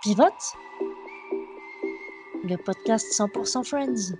Pivote Le podcast 100% Friends.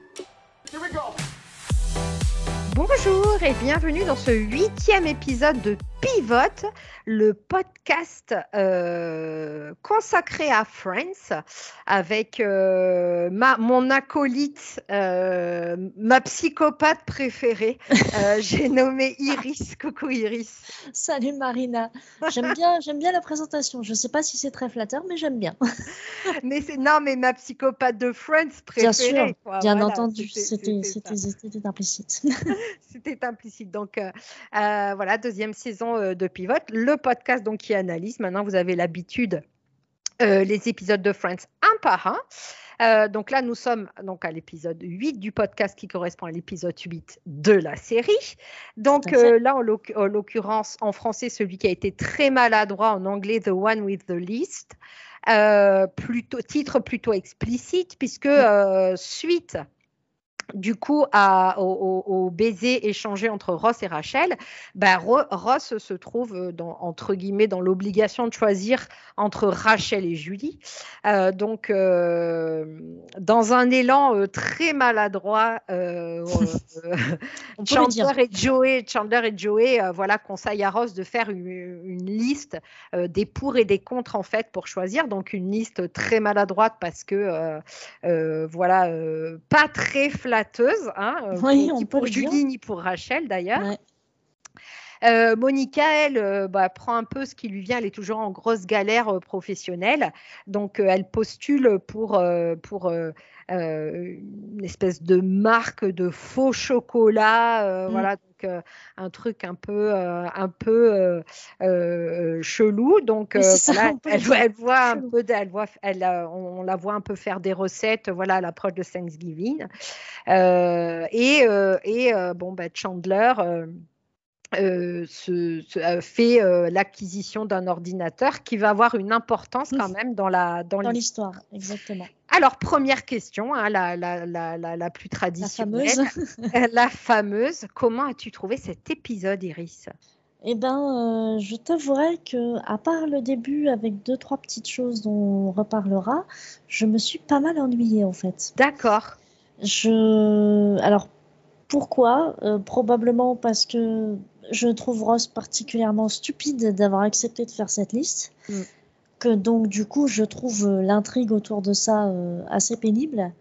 Bonjour et bienvenue dans ce huitième épisode de Pivote, le podcast euh, consacré à Friends avec euh, ma, mon acolyte, euh, ma psychopathe préférée. J'ai nommé Iris. Coucou Iris. Salut Marina. J'aime bien, j'aime bien la présentation. Je ne sais pas si c'est très flatteur, mais j'aime bien. mais c'est non, mais ma psychopathe de Friends préférée. Bien sûr, bien entendu. C'était implicite. c'était implicite. Donc voilà, deuxième saison euh, de Pivot, le podcast donc qui analyse. Maintenant, vous avez l'habitude euh, les épisodes de Friends un par un. Euh, donc là, nous sommes donc à l'épisode 8 du podcast qui correspond à l'épisode 8 de la série. Donc là, en l'occurrence, en français, celui qui a été très maladroit, en anglais, The One with the Least. plutôt, titre plutôt explicite, puisque suite du coup, au, baiser échangé entre Ross et Rachel, ben, Ross se trouve dans, entre guillemets dans l'obligation de choisir entre Rachel et Julie. Euh, donc, euh, dans un élan euh, très maladroit, Chandler, et Joey, Chandler et Joey, voilà, conseillent à Ross de faire une, une liste des pour et des contre en fait pour choisir. Donc, une liste très maladroite parce que voilà, pas très flagrante hein, euh, ni pour Julie ni pour Rachel d'ailleurs. Euh, Monica, elle, euh, bah, prend un peu ce qui lui vient. Elle est toujours en grosse galère professionnelle. Donc, elle postule pour, pour une espèce de marque de faux chocolat. Mm. Voilà, donc un truc un peu, un peu chelou. Donc, voilà, elle, voit un peu, elle voit, elle, on, la voit un peu faire des recettes. Voilà, à l'approche de Thanksgiving. et, et bon, bah, Chandler. Euh, fait euh, l'acquisition d'un ordinateur qui va avoir une importance quand même dans la dans, l'histoire. Exactement. Alors première question, hein, la, la, la, la, plus traditionnelle, la fameuse. la fameuse. Comment as-tu trouvé cet épisode, Iris? Eh ben, euh, je t'avouerai que, à part le début avec deux trois petites choses dont on reparlera, je me suis pas mal ennuyée en fait. D'accord. Je, alors pourquoi? Probablement parce que je trouve Ross particulièrement stupide d'avoir accepté de faire cette liste. Mm. Que donc, du coup, je trouve euh, l'intrigue autour de ça euh, assez pénible.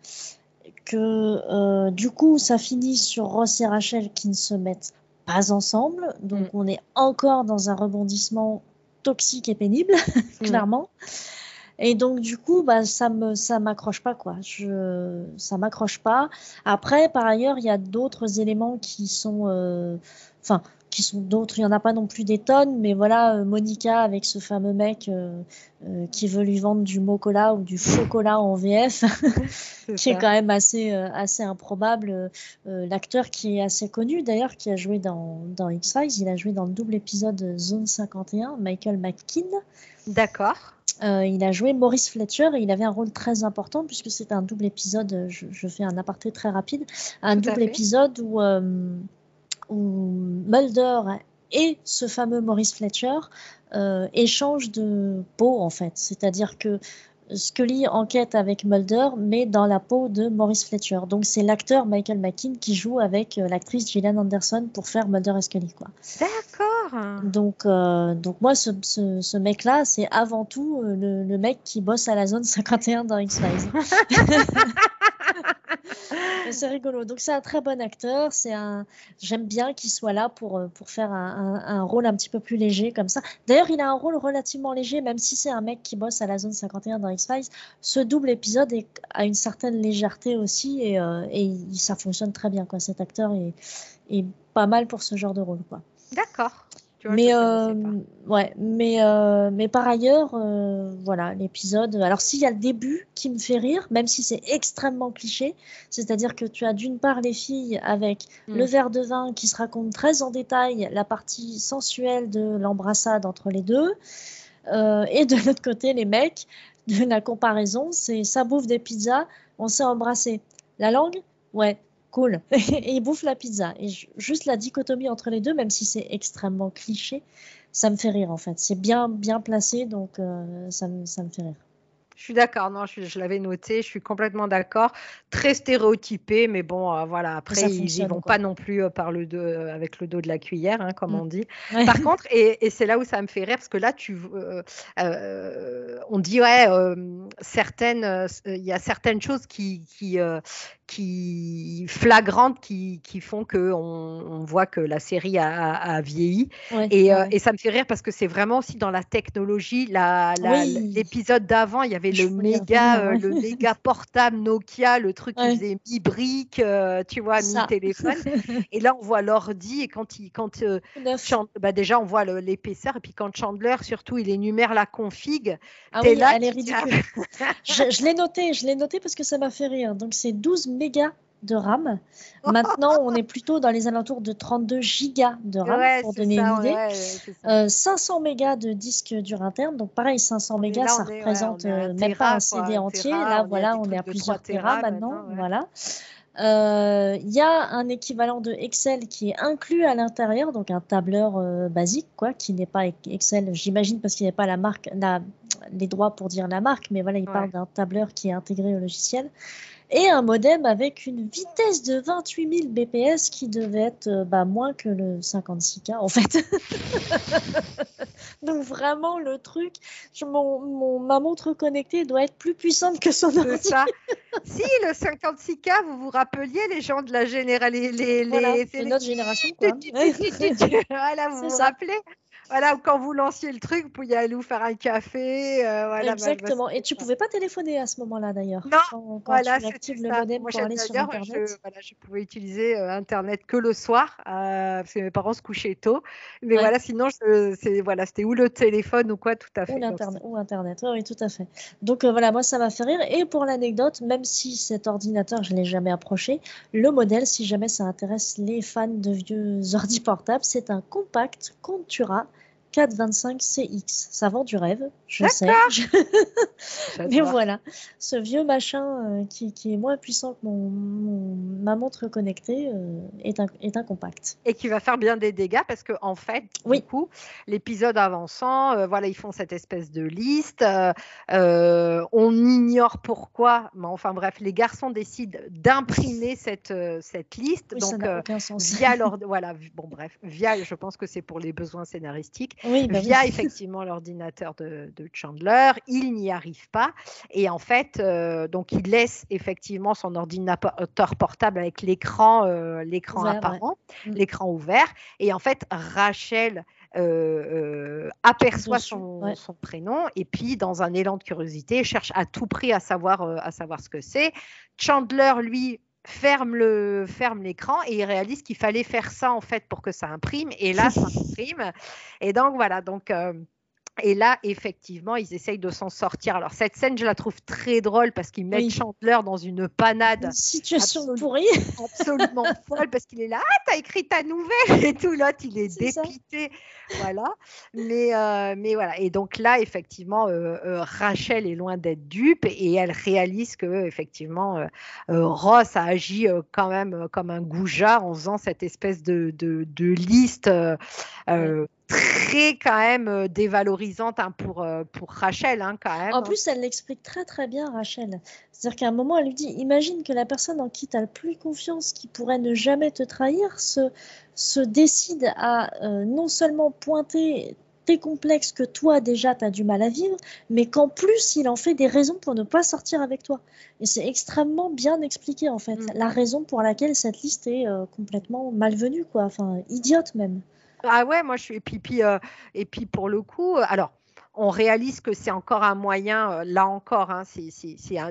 Que euh, du coup, ça finit sur Ross et Rachel qui ne se mettent pas ensemble. Donc, mm. on est encore dans un rebondissement toxique et pénible, mm. Et donc du coup, bah, ça me ça m'accroche pas quoi. Je ça m'accroche pas. Après, par ailleurs, il y a d'autres éléments qui sont, enfin, qui sont d'autres. Il n'y en a pas non plus des tonnes, mais voilà, euh, Monica avec ce fameux mec euh, euh, qui veut lui vendre du mocola ou du chocolat en VF, qui est quand même assez, assez improbable. L'acteur qui est assez connu d'ailleurs, qui a joué dans, dans X-Files, il a joué dans le double épisode Zone 51, Michael McKean. D'accord. il a joué Maurice Fletcher et il avait un rôle très important puisque c'est un double épisode. Je, fais un aparté très rapide. Un double épisode où où Mulder et ce fameux Maurice Fletcher euh, échangent de peau en fait. C'est-à-dire que Scully enquête avec Mulder, mais dans la peau de Maurice Fletcher. Donc c'est l'acteur Michael McKean qui joue avec euh, l'actrice Gillian Anderson pour faire Mulder et Scully. Quoi. D'accord. Donc, euh, donc moi, ce, ce, mec-là, c'est avant tout le, le, mec qui bosse à la zone 51 dans X-Files. c'est rigolo. Donc c'est un très bon acteur. C'est un. J'aime bien qu'il soit là pour euh, pour faire un, rôle un petit peu plus léger comme ça. D'ailleurs, il a un rôle relativement léger, même si c'est un mec qui bosse à la zone 51 dans X Files. Ce double épisode a une certaine légèreté aussi et, euh, et ça fonctionne très bien. Quoi. Cet acteur est, est pas mal pour ce genre de rôle. Quoi. D'accord mais euh, ouais, mais euh, mais par ailleurs, euh, voilà, l'épisode. Alors s'il y a le début qui me fait rire, même si c'est extrêmement cliché, c'est-à-dire que tu as d'une part les filles avec le mm. verre de vin qui se raconte très en détail la partie sensuelle de l'embrassade entre les deux, et de l'autre côté les mecs. De la comparaison, c'est ça bouffe des pizzas, on s'est embrassé. La langue, ouais, cool. et il bouffe la pizza. Et juste la dichotomie entre les deux, même si c'est extrêmement cliché, ça me fait rire en fait. C'est bien, bien placé, donc euh, ça, me, ça me fait rire. Je suis d'accord, non, je, l'avais noté, je suis complètement d'accord. Très stéréotypé, mais bon, euh, voilà, après, ils n'y vont pas non plus euh, par le dos, euh, avec le dos de la cuillère, hein, comme mm. on dit. Par contre, et, c'est là où ça me fait rire, parce que là, tu, on dit, ouais, certaines, il y a certaines choses qui, qui, qui flagrantes qui, qui font que on, voit que la série a, vieilli et, et, ça me fait rire parce que c'est vraiment aussi dans la technologie l'épisode d'avant il y avait le méga, euh, le méga portable Nokia, le truc qui faisait mi brique, euh, tu vois, mi téléphone. et là, on voit l'ordi et quand il, quand euh, bah, déjà on voit l'épaisseur et puis quand Chandler surtout il énumère la config. Ah oui, là, elle est ridicule. je, l'ai noté, je l'ai noté parce que ça m'a fait rire. Donc c'est 12 mégas de RAM. Maintenant, on est plutôt dans les alentours de 32 gigas de RAM pour donner une idée. 500 mégas de disque dur interne. Donc pareil, 500 mégas, ça représente euh, même pas un CD entier. Là, voilà, on est à plusieurs terras maintenant. Voilà. Euh, il y a un équivalent de Excel qui est inclus à l'intérieur, donc un tableur euh, basique, quoi, qui n'est pas Excel, j'imagine, parce qu'il n'y a pas la marque, la, les droits pour dire la marque, mais voilà, il parle d'un tableur qui est intégré au logiciel et un modem avec une vitesse de 28 000 bps qui devait être euh, bah, moins que le 56K en fait. Donc vraiment le truc, mon, ma montre connectée doit être plus puissante que son ordi. si le 56K, vous vous rappeliez les gens de la généralité, les, les, c'est notre génération quoi. voilà, vous vous rappelez voilà, quand vous lanciez le truc, vous pouviez aller vous faire un café. Euh, voilà, Exactement. Et tu pouvais pas téléphoner à ce moment-là d'ailleurs. Non, quand, voilà, tu le modem Moi, pour aller sur Internet. Je, voilà, je pouvais utiliser euh, Internet que le soir euh, parce que mes parents se couchaient tôt. Mais voilà, sinon, c'est voilà, c'était ou le téléphone ou quoi, tout à fait. Ou, internet, ou Internet, oui, tout à fait. Donc voilà, moi, ça m'a fait rire. Et pour l'anecdote, même si cet ordinateur, je ne l'ai jamais approché, le modèle, si jamais ça intéresse les fans de vieux ordi portables, c'est un compact Contura 425 CX. Ça vend du rêve, je sais. Mais voilà, ce vieux machin euh, qui, est moins puissant que mon, ma montre connectée euh, est, un, est un compact. Et qui va faire bien des dégâts parce qu'en en fait, du coup, l'épisode avançant, euh, voilà, ils font cette espèce de liste. on ignore pourquoi, mais enfin bref, les garçons décident d'imprimer cette, cette liste. donc, via leur, voilà, bon bref, via, je pense que c'est pour les besoins scénaristiques bah via effectivement l'ordinateur de, Chandler. Il n'y arrive pas. Et en fait, euh, donc il laisse effectivement son ordinateur portable avec l'écran euh, l'écran apparent, mm. l'écran ouvert. Et en fait, Rachel euh, aperçoit son, son, prénom et puis dans un élan de curiosité cherche à tout prix à savoir à savoir ce que c'est. Chandler lui ferme le ferme l'écran et il réalise qu'il fallait faire ça en fait pour que ça imprime. Et là ça imprime. Et donc voilà. Donc euh, et là, effectivement, ils essayent de s'en sortir. Alors, cette scène, je la trouve très drôle parce qu'ils mettent Chandler dans une panade. Une situation pourrie. Absolument folle parce qu'il est là, ah, t'as écrit ta nouvelle et tout. L'autre, il est, dépité. Voilà. Mais, euh, mais voilà. Et donc là, effectivement, euh, euh, Rachel est loin d'être dupe et elle réalise que, effectivement, Ross a agi quand même comme un goujat en faisant cette espèce de, de, de liste très quand même euh, dévalorisante hein, pour, euh, pour Rachel hein, quand même. En plus, elle l'explique très très bien, Rachel. C'est-à-dire qu'à un moment, elle lui dit, imagine que la personne en qui tu as le plus confiance, qui pourrait ne jamais te trahir, se, se décide à euh, non seulement pointer tes complexes que toi déjà tu as du mal à vivre, mais qu'en plus il en fait des raisons pour ne pas sortir avec toi. Et c'est extrêmement bien expliqué en fait, mm. la raison pour laquelle cette liste est complètement malvenue, quoi, enfin idiote même. Ah ouais, moi je suis. Et puis, euh, et puis pour le coup, euh, alors on réalise que c'est encore un moyen, euh, là encore, hein, c'est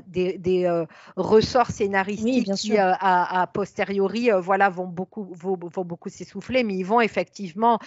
des, des euh, ressorts scénaristiques qui, euh, a, posteriori, voilà, vont beaucoup, vont, beaucoup s'essouffler, mais ils vont effectivement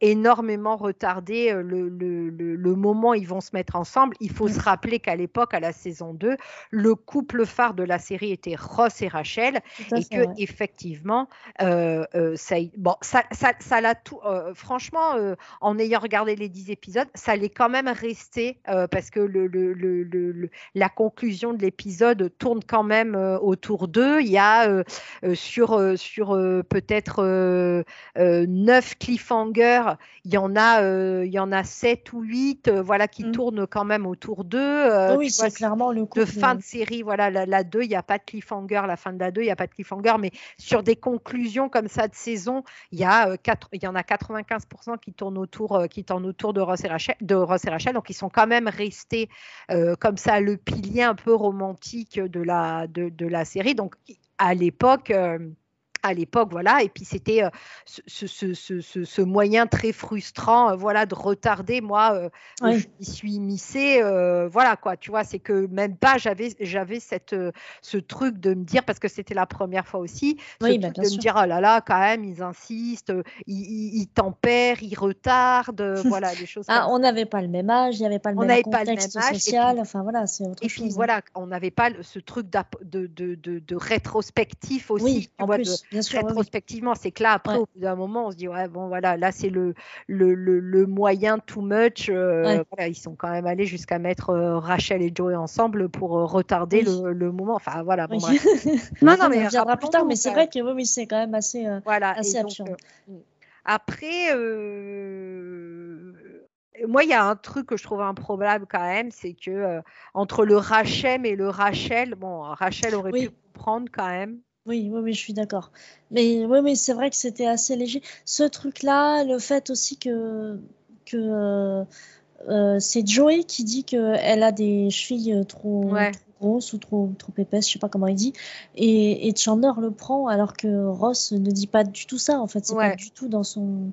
énormément retarder le, le, le, moment où ils vont se mettre ensemble. Il faut se rappeler qu'à l'époque, à la saison 2, le couple phare de la série était Ross et Rachel, et que effectivement, ça, bon, ça, ça, ça tout, franchement, en ayant regardé les 10 épisodes, ça les quand même restés parce que le, le, la conclusion de l'épisode tourne quand même autour d'eux. Il y a sur, sur peut-être neuf cliffhangers, il y en a, il y en a sept ou huit, voilà, qui mmh. tournent quand même autour d'eux. oui, c'est clairement le coup de fin de série. Voilà, la, 2, il n'y a pas de cliffhanger. La fin de la 2, il n'y a pas de cliffhanger. Mais sur des conclusions comme ça de saison, il y, a, il y en a 95% qui tournent autour, qui tournent autour de Ross et Rachel. De Ross et Rachel donc, ils sont quand même restés comme ça, le pilier un peu romantique de la, de, de la série. Donc, à l'époque, à l'époque, voilà. Et puis c'était euh, ce, ce, moyen très frustrant, euh, voilà, de retarder. Moi, euh, je m'y suis missée, voilà quoi. Tu vois, c'est que même pas j'avais j'avais cette ce truc de me dire parce que c'était la première fois aussi, bah, de me dire oh là là, quand même, ils insistent, ils, tempèrent, ils retardent, voilà, des choses. Ah, on n'avait pas le même âge, il n'y avait pas le même contexte social. enfin voilà, c'est autre et puis voilà, on n'avait pas ce truc de, de, de, rétrospectif aussi. en plus rétrospectivement. C'est que là, après, au bout d'un moment, on se dit, ouais, bon, voilà, là, c'est le, le, le, moyen too much. Euh, ils sont quand même allés jusqu'à mettre euh, Rachel et Joey ensemble pour euh, retarder le, moment. Enfin, voilà. Bon, non, non, mais on viendra plus tard, mais c'est vrai que oui, c'est quand même assez, voilà, assez absurde. Après, moi, il y a un truc que je trouve improbable quand même, c'est que entre le Rachem et le Rachel, bon, Rachel aurait pu comprendre quand même. Oui, oui, oui, je suis d'accord. Mais oui, oui, c'est vrai que c'était assez léger. Ce truc-là, le fait aussi que, que euh, euh, c'est Joey qui dit qu'elle a des chevilles euh, trop, grosses ou trop, trop épaisses, je sais pas comment il dit, et, et Chandler le prend alors que Ross ne dit pas du tout ça. En fait, c'est pas du tout dans son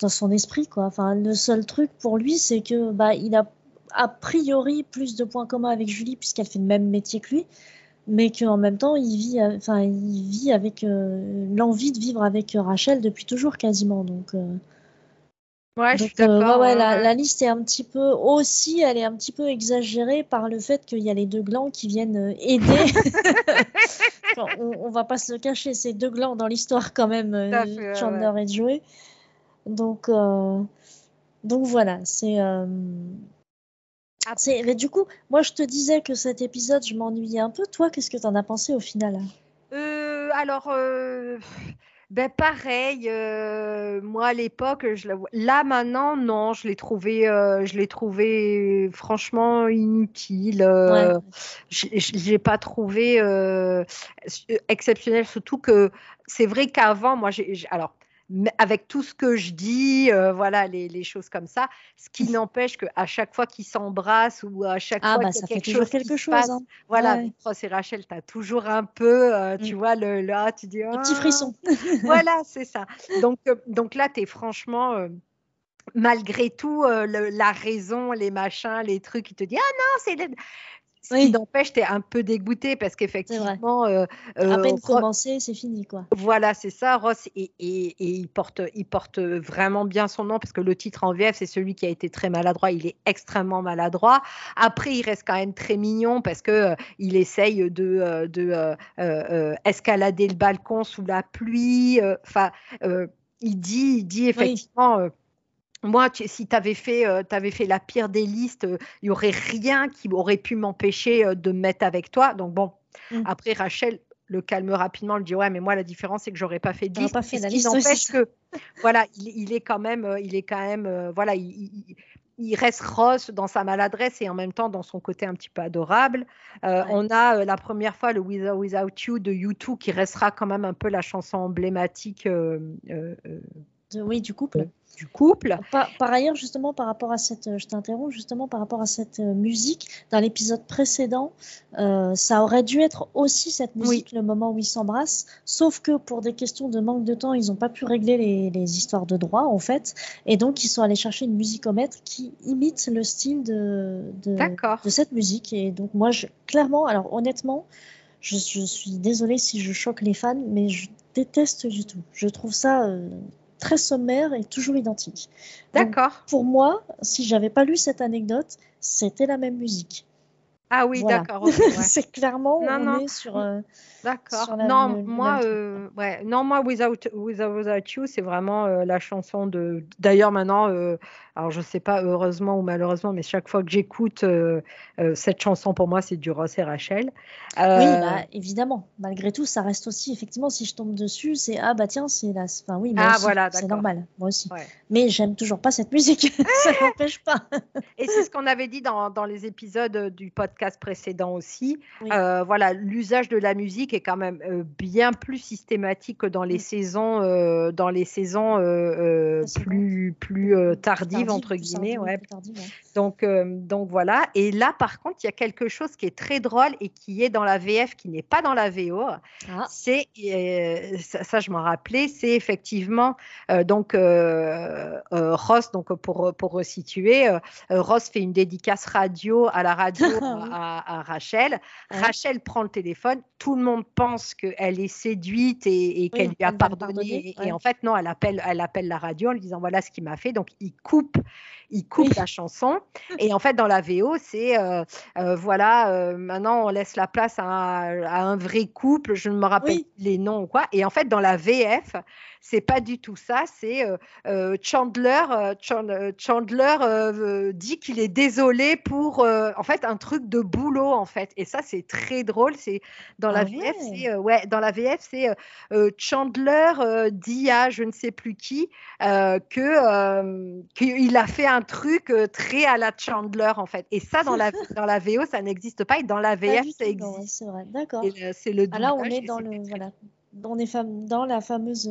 dans son esprit, quoi. Enfin, le seul truc pour lui, c'est que bah il a a priori plus de points communs avec Julie puisqu'elle fait le même métier que lui mais qu'en même temps, il vit, enfin, il vit avec euh, l'envie de vivre avec Rachel depuis toujours quasiment. Donc, euh, ouais, je suis d'accord. ouais, la, liste est un petit peu aussi, elle est un petit peu exagérée par le fait qu'il y a les deux glands qui viennent euh, aider. on, on, va pas se le cacher, c'est deux glands dans l'histoire quand même, Chandler et Joey. Donc, donc voilà, c'est. Mais du coup, moi je te disais que cet épisode, je m'ennuyais un peu. Toi, qu'est-ce que tu en as pensé au final? Euh, Alors, euh, ben pareil. Euh, moi à l'époque, je la... là maintenant, non, je l'ai trouvé, je l'ai trouvé franchement inutile. Ouais. Je l'ai pas trouvé exceptionnel, surtout que c'est vrai qu'avant, moi, j'ai alors avec tout ce que je dis, euh, voilà, les, choses comme ça, ce qui n'empêche qu'à chaque fois qu'ils s'embrassent ou à chaque ah, fois bah, qu'il y a quelque chose, quelque chose passe, hein. voilà, ouais. et Rachel, tu as toujours un peu, euh, tu mm. vois, le, là, tu dis, un petit frisson. Ah, voilà, c'est ça. Donc, euh, donc là, tu es franchement malgré tout, la raison, les machins, les trucs, qui te disent Ah non, c'est. Ce qui n'empêche, tu es un peu dégoûté parce qu'effectivement. Euh, à peine commencé, c'est fini. quoi. Voilà, c'est ça. Ross, et, et, il, porte, il porte vraiment bien son nom parce que le titre en VF, c'est celui qui a été très maladroit. Il est extrêmement maladroit. Après, il reste quand même très mignon parce que euh, il essaye de, de euh, escalader le balcon sous la pluie. Enfin, il dit, il dit effectivement moi, si tu avais, fait, euh, avais fait la pire des listes, il n'y aurait rien qui aurait pu m'empêcher euh, de me mettre avec toi. Donc bon, mmh. après Rachel le calme rapidement, le dit ouais, mais moi la différence c'est que j'aurais pas fait de liste. Pas fait ce qui n'empêche que voilà, il, est quand même, euh, il est quand même, voilà, il, reste Ross dans sa maladresse et en même temps dans son côté un petit peu adorable. On a la première fois le Without, Without You de U2 qui restera quand même un peu la chanson emblématique. Oui, du couple du couple. Par, ailleurs, justement, par rapport à cette, je t'interromps, justement, par rapport à cette euh, musique, dans l'épisode précédent, euh, ça aurait dû être aussi cette musique le moment où ils s'embrassent, sauf que pour des questions de manque de temps, ils n'ont pas pu régler les, histoires de droit, en fait, et donc ils sont allés chercher une musicomètre qui imite le style de, de, de cette musique. Et donc, moi, je, clairement, alors honnêtement, je, suis désolée si je choque les fans, mais je déteste du tout. Je trouve ça euh, très sommaire et toujours identique. D'accord. Pour moi, si j'avais pas lu cette anecdote, c'était la même musique. Ah oui, d'accord. c'est clairement on est sur. Euh, d'accord. Non, moi, euh, ouais, non, moi, Without, Without, You, c'est vraiment euh, la chanson de. D'ailleurs, maintenant, alors je sais pas heureusement ou malheureusement, mais chaque fois que j'écoute cette chanson pour moi c'est du Ross et Rachel. Oui, bah, évidemment. Malgré tout, ça reste aussi effectivement si je tombe dessus, c'est ah bah tiens c'est la, enfin oui, ah, voilà, c'est normal, moi aussi. Mais j'aime toujours pas cette musique, ça n'empêche pas. et c'est ce qu'on avait dit dans, dans, les épisodes du podcast précédent aussi. voilà, l'usage de la musique est quand même bien plus systématique que dans les saisons, dans les saisons plus plus tardives entre guillemets, ouais. Donc donc voilà. Et là par contre, il y a quelque chose qui est très drôle et qui est dans la VF, qui n'est pas dans la VO. Ah. C'est ça, je m'en rappelais, c'est effectivement donc Ross, donc pour pour resituer, Ross fait une dédicace radio à la radio à, Rachel. Rachel prend le téléphone, tout le monde pense qu'elle est séduite et, qu'elle lui a pardonné. Et, en fait, non, elle appelle, elle appelle la radio en lui disant voilà ce qu'il m'a fait. Donc, il coupe, group il coupe la chanson. Et en fait, dans la VO, c'est euh, euh, voilà, euh, maintenant on laisse la place à un, vrai couple. Je ne me rappelle les noms ou quoi. Et en fait, dans la VF, c'est pas du tout ça. C'est Chandler. Chandler dit qu'il est désolé pour en fait un truc de boulot en fait. Et ça c'est très drôle. C'est dans la ah VF. C'est ouais, dans la VF c'est Chandler dit à je ne sais plus qui que qu'il a fait un truc très à la Chandler en fait. Et ça dans la dans la VO ça n'existe pas et dans la VF ça existe. C'est vrai. D'accord. C'est le. Là on est dans le voilà dans, les dans la fameuse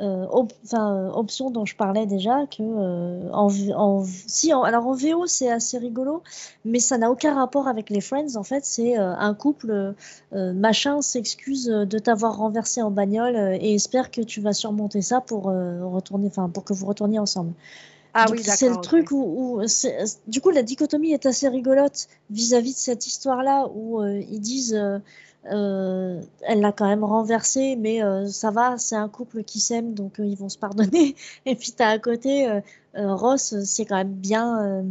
euh, euh, option dont je parlais déjà, que euh, en, en, si, alors en VO c'est assez rigolo, mais ça n'a aucun rapport avec les Friends. En fait, c'est un couple machin s'excuse de t'avoir renversé en bagnole et espère que tu vas surmonter ça pour retourner, enfin pour que vous retourniez ensemble. Ah oui, c'est le truc où, où du coup la dichotomie est assez rigolote vis-à-vis de cette histoire-là où ils disent euh, elle l'a quand même renversé, mais euh, ça va, c'est un couple qui s'aime, donc euh, ils vont se pardonner. Et puis tu as à côté Ross, c'est quand même bien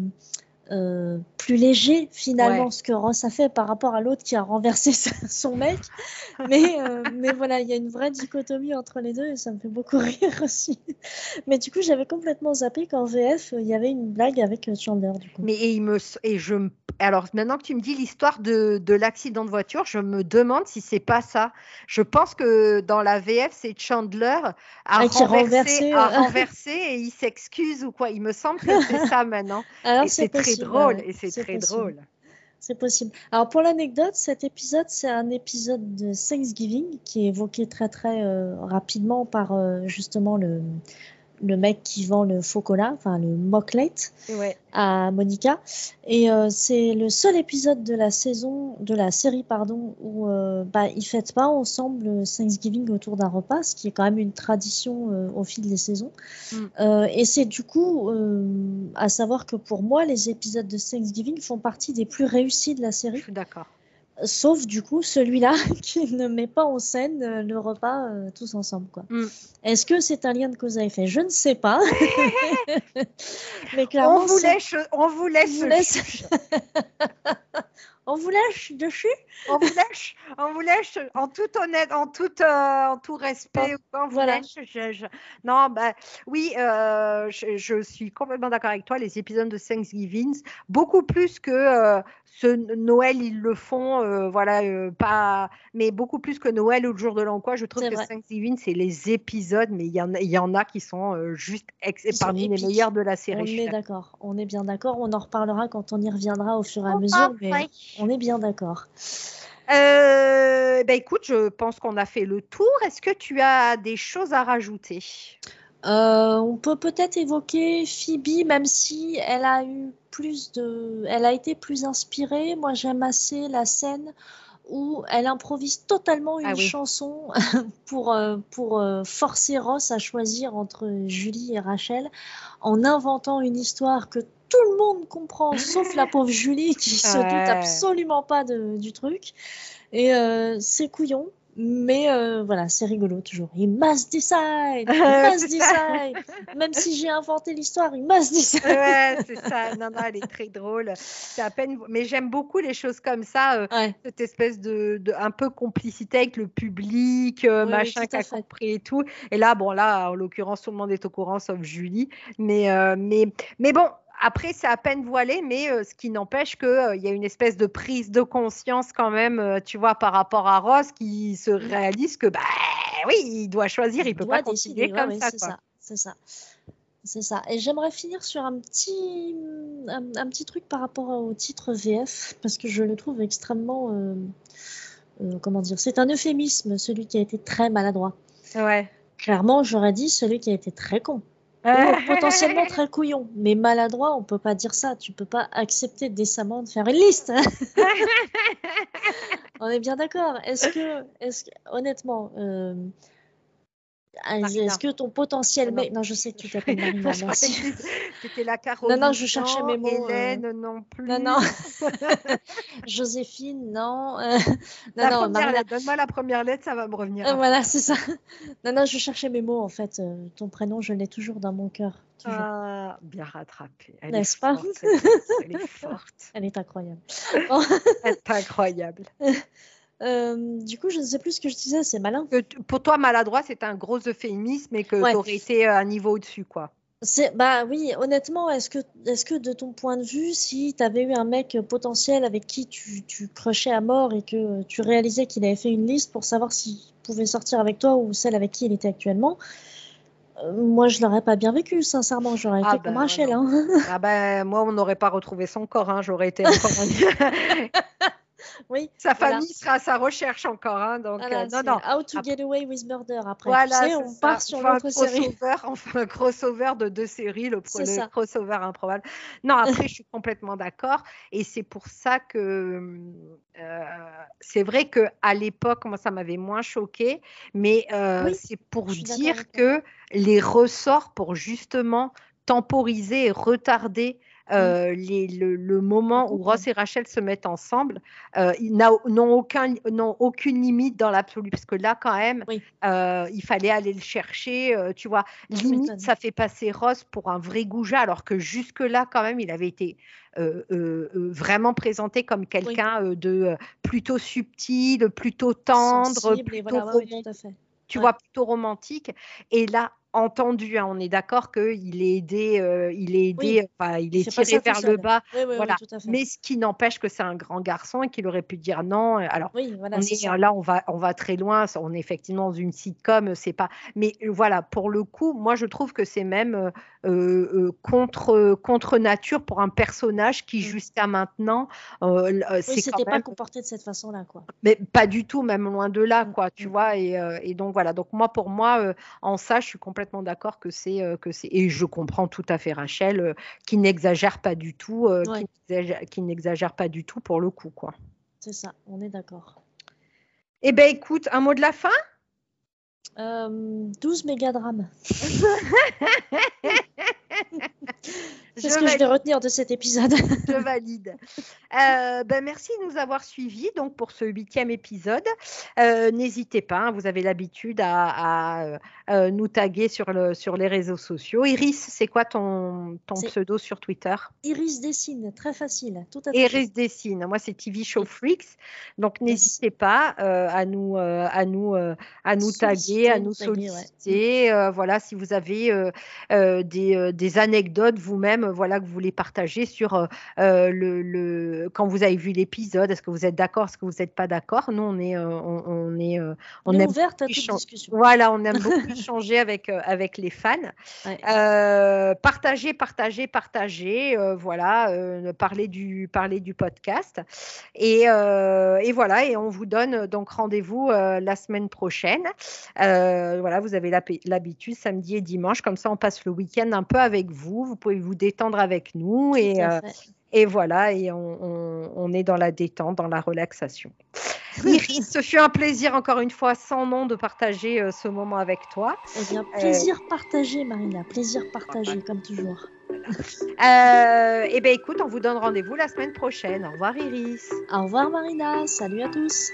euh, plus léger finalement ce que Ross a fait par rapport à l'autre qui a renversé son mec. Mais, euh, mais voilà, il y a une vraie dichotomie entre les deux et ça me fait beaucoup rire aussi. Mais du coup, j'avais complètement zappé qu'en VF, il y avait une blague avec euh, Chandler. Du coup. Mais et il me, et je, alors maintenant que tu me dis l'histoire de, de l'accident de voiture, je me demande si c'est pas ça. Je pense que dans la VF, c'est Chandler a, ah, renversé, a renversé et il s'excuse ou quoi. Il me semble que c'est ça maintenant. Alors, c'est très drôle et c'est très drôle. C'est possible. Alors pour l'anecdote, cet épisode, c'est un épisode de Thanksgiving qui est évoqué très très euh, rapidement par euh, justement le, le mec qui vend le faux cola, enfin le mocklate à Monica. Et euh, c'est le seul épisode de la saison, de la série pardon, où euh, bah, ils fêtent pas ensemble Thanksgiving autour d'un repas, ce qui est quand même une tradition euh, au fil des saisons. Mm. Euh, et c'est du coup à savoir que pour moi, les épisodes de Thanksgiving font partie des plus réussis de la série. Je suis d'accord sauf du coup celui-là qui ne met pas en scène euh, le repas euh, tous ensemble. Quoi. Mm. Est-ce que c'est un lien de cause à effet? Je ne sais pas. Mais clairement, on vous laisse, on vous laisse. on vous lâche dessus? On vous lâche, on vous lâche en tout honnête, en tout, euh, en tout respect. On vous voilà. lâche. Non, bah, oui, je, suis complètement d'accord avec toi. Les épisodes de Thanksgiving, beaucoup plus que ce Noël, ils le font, euh, voilà, euh, pas, mais beaucoup plus que Noël ou le jour de l'an quoi. Je trouve que Thanksgiving, c'est les épisodes, mais il y en a, il y en a qui sont euh, juste parmi les meilleurs de la série. On est d'accord, on est bien d'accord. On en reparlera quand on y reviendra au fur et à mesure, mais on est bien d'accord. ben écoute, je pense qu'on a fait le tour. Est-ce que tu as des choses à rajouter? Euh, on peut peut-être évoquer Phoebe, même si elle a eu plus de, elle a été plus inspirée. Moi, j'aime assez la scène où elle improvise totalement une ah chanson pour, euh, pour euh, forcer Ross à choisir entre Julie et Rachel en inventant une histoire que tout le monde comprend, sauf la pauvre Julie qui se doute absolument pas de, du truc. Et c'est couillon, Mais euh, voilà, c'est rigolo toujours. Il must decide, il must decide. Même si j'ai inventé l'histoire, il must decide. ouais, c'est ça. Non, non, elle est très drôle. C'est à peine. Mais j'aime beaucoup les choses comme ça. Euh, cette espèce de, de, un peu complicité avec le public, euh, machin qui a compris et tout. Et là, bon, là, en l'occurrence, tout le monde est au courant sauf Julie. Mais, mais, mais bon, après, c'est à peine voilé, mais euh, ce qui n'empêche qu'il euh, y a une espèce de prise de conscience quand même, euh, tu vois, par rapport à Ross, qui se réalise que, bah oui, il doit choisir, il, peut pas continuer comme ça. C'est ça, c'est ça. C'est ça. Et j'aimerais finir sur un petit, un, petit truc par rapport au titre VF, parce que je le trouve extrêmement. comment dire C'est un euphémisme, celui qui a été très maladroit. Ouais. Clairement, j'aurais dit celui qui a été très con. Potentiellement très couillon, mais maladroit, on peut pas dire ça. Tu peux pas accepter décemment de faire une liste. on est bien d'accord. Est-ce que, est-ce que, honnêtement, euh, ah, est-ce que ton potentiel mec. Non, je sais que tu t'appelles Marina, merci. C'était la Caroline. Non, non, je cherchais mes mots. Hélène, euh... non plus. Non, non. Joséphine, non. Euh... Non, non, Marina... Donne-moi la première lettre, ça va me revenir. Euh, voilà, c'est ça. Non, non, je cherchais mes mots, en fait. Euh, ton prénom, je l'ai toujours dans mon cœur. Ah, bien rattrapé. N'est-ce pas? Elle est forte. Elle est incroyable. Elle est incroyable. Euh, du coup, je ne sais plus ce que je disais, c'est malin. pour toi, maladroit, c'est un gros euphémisme et que tu aurais été un niveau au-dessus, quoi. Bah oui, honnêtement, est-ce que, est que de ton point de vue, si tu avais eu un mec potentiel avec qui tu, tu crochais à mort et que tu réalisais qu'il avait fait une liste pour savoir s'il pouvait sortir avec toi ou celle avec qui il était actuellement, euh, moi, je l'aurais pas bien vécu, sincèrement. J'aurais ah été comme ben, Rachel. Hein. Ah ben, moi, on n'aurait pas retrouvé son corps. Hein. J'aurais été encore. Oui, sa famille sera à sa recherche encore. Hein, donc, euh, non, non. How to Get Away with Murder. Après, voilà, tu sais, on part sur l'autre série. Enfin, un crossover de deux séries, le, le crossover improbable. Non, après, je suis complètement d'accord. Et c'est pour ça que euh, c'est vrai que à l'époque, moi, ça m'avait moins choqué. Mais euh, c'est pour dire que les ressorts pour justement temporiser et retarder. Euh, les, le, moment où Ross et Rachel se mettent ensemble, euh, ils n'ont aucun, aucune limite dans l'absolu, parce que là, quand même, euh, il fallait aller le chercher, tu vois. Limite, ça fait passer Ross pour un vrai goujat, alors que jusque-là, quand même, il avait été vraiment présenté comme quelqu'un de plutôt subtil, plutôt tendre, plutôt tu vois, plutôt romantique. Et là, entendu. Hein, on est d'accord qu'il est aidé, euh, il est aidé, enfin, il est, tiré vers le bas. voilà. Mais ce qui n'empêche que c'est un grand garçon et qu'il aurait pu dire non. Alors, voilà, on est, là, on va, on va très loin. On est effectivement dans une sitcom, c'est pas. Mais voilà, pour le coup, moi, je trouve que c'est même euh, euh, contre, contre nature pour un personnage qui, jusqu'à maintenant, euh, c'était pas comporté de cette façon-là, quoi. Mais pas du tout, même loin de là, mm, quoi. Tu mm. vois. Et, et, donc voilà. Donc moi, pour moi, en ça, je suis complètement complètement d'accord que c'est euh, que c'est et je comprends tout à fait Rachel euh, qui n'exagère pas du tout, euh, qui n'exagère pas du tout pour le coup quoi. C'est ça, on est d'accord. Eh ben écoute, un mot de la fin? 12 mégadrames. ce que je vais retenir de cet épisode. je valide. Euh, ben merci de nous avoir suivis donc pour ce huitième épisode. Euh, n'hésitez pas, hein, vous avez l'habitude à, euh, nous taguer sur, le, sur les réseaux sociaux. Iris, c'est quoi ton, ton pseudo sur Twitter? Iris Dessine, très facile. Tout à Iris Dessine, moi c'est TV Show Freaks. Donc n'hésitez pas à nous, à nous, à nous taguer, à nous solliciter. voilà, si vous avez des, des anecdotes vous-même voilà, que vous voulez partager sur euh, euh, le, quand vous avez vu l'épisode. Est-ce que vous êtes d'accord Est-ce que vous n'êtes pas d'accord? Nous, on est, euh, on, est, on, est ouverte à toute discussion. Voilà, on aime beaucoup échanger avec, avec les fans. partagez, partagez, partagez. voilà, parler, du, parler du podcast. Et, et, voilà, et on vous donne donc rendez-vous la semaine prochaine. voilà, vous avez l'habitude samedi et dimanche. Comme ça, on passe le week-end un peu avec vous. Vous pouvez vous détendre avec nous et, euh, et voilà, et on, est dans la détente, dans la relaxation. Iris, ce fut un plaisir encore une fois sans nom de partager euh, ce moment avec toi. Eh bien, plaisir partagé, Marina, plaisir partagé comme toujours. Euh, et eh bien écoute, on vous donne rendez-vous la semaine prochaine. Au revoir Iris. Au revoir Marina, salut à tous.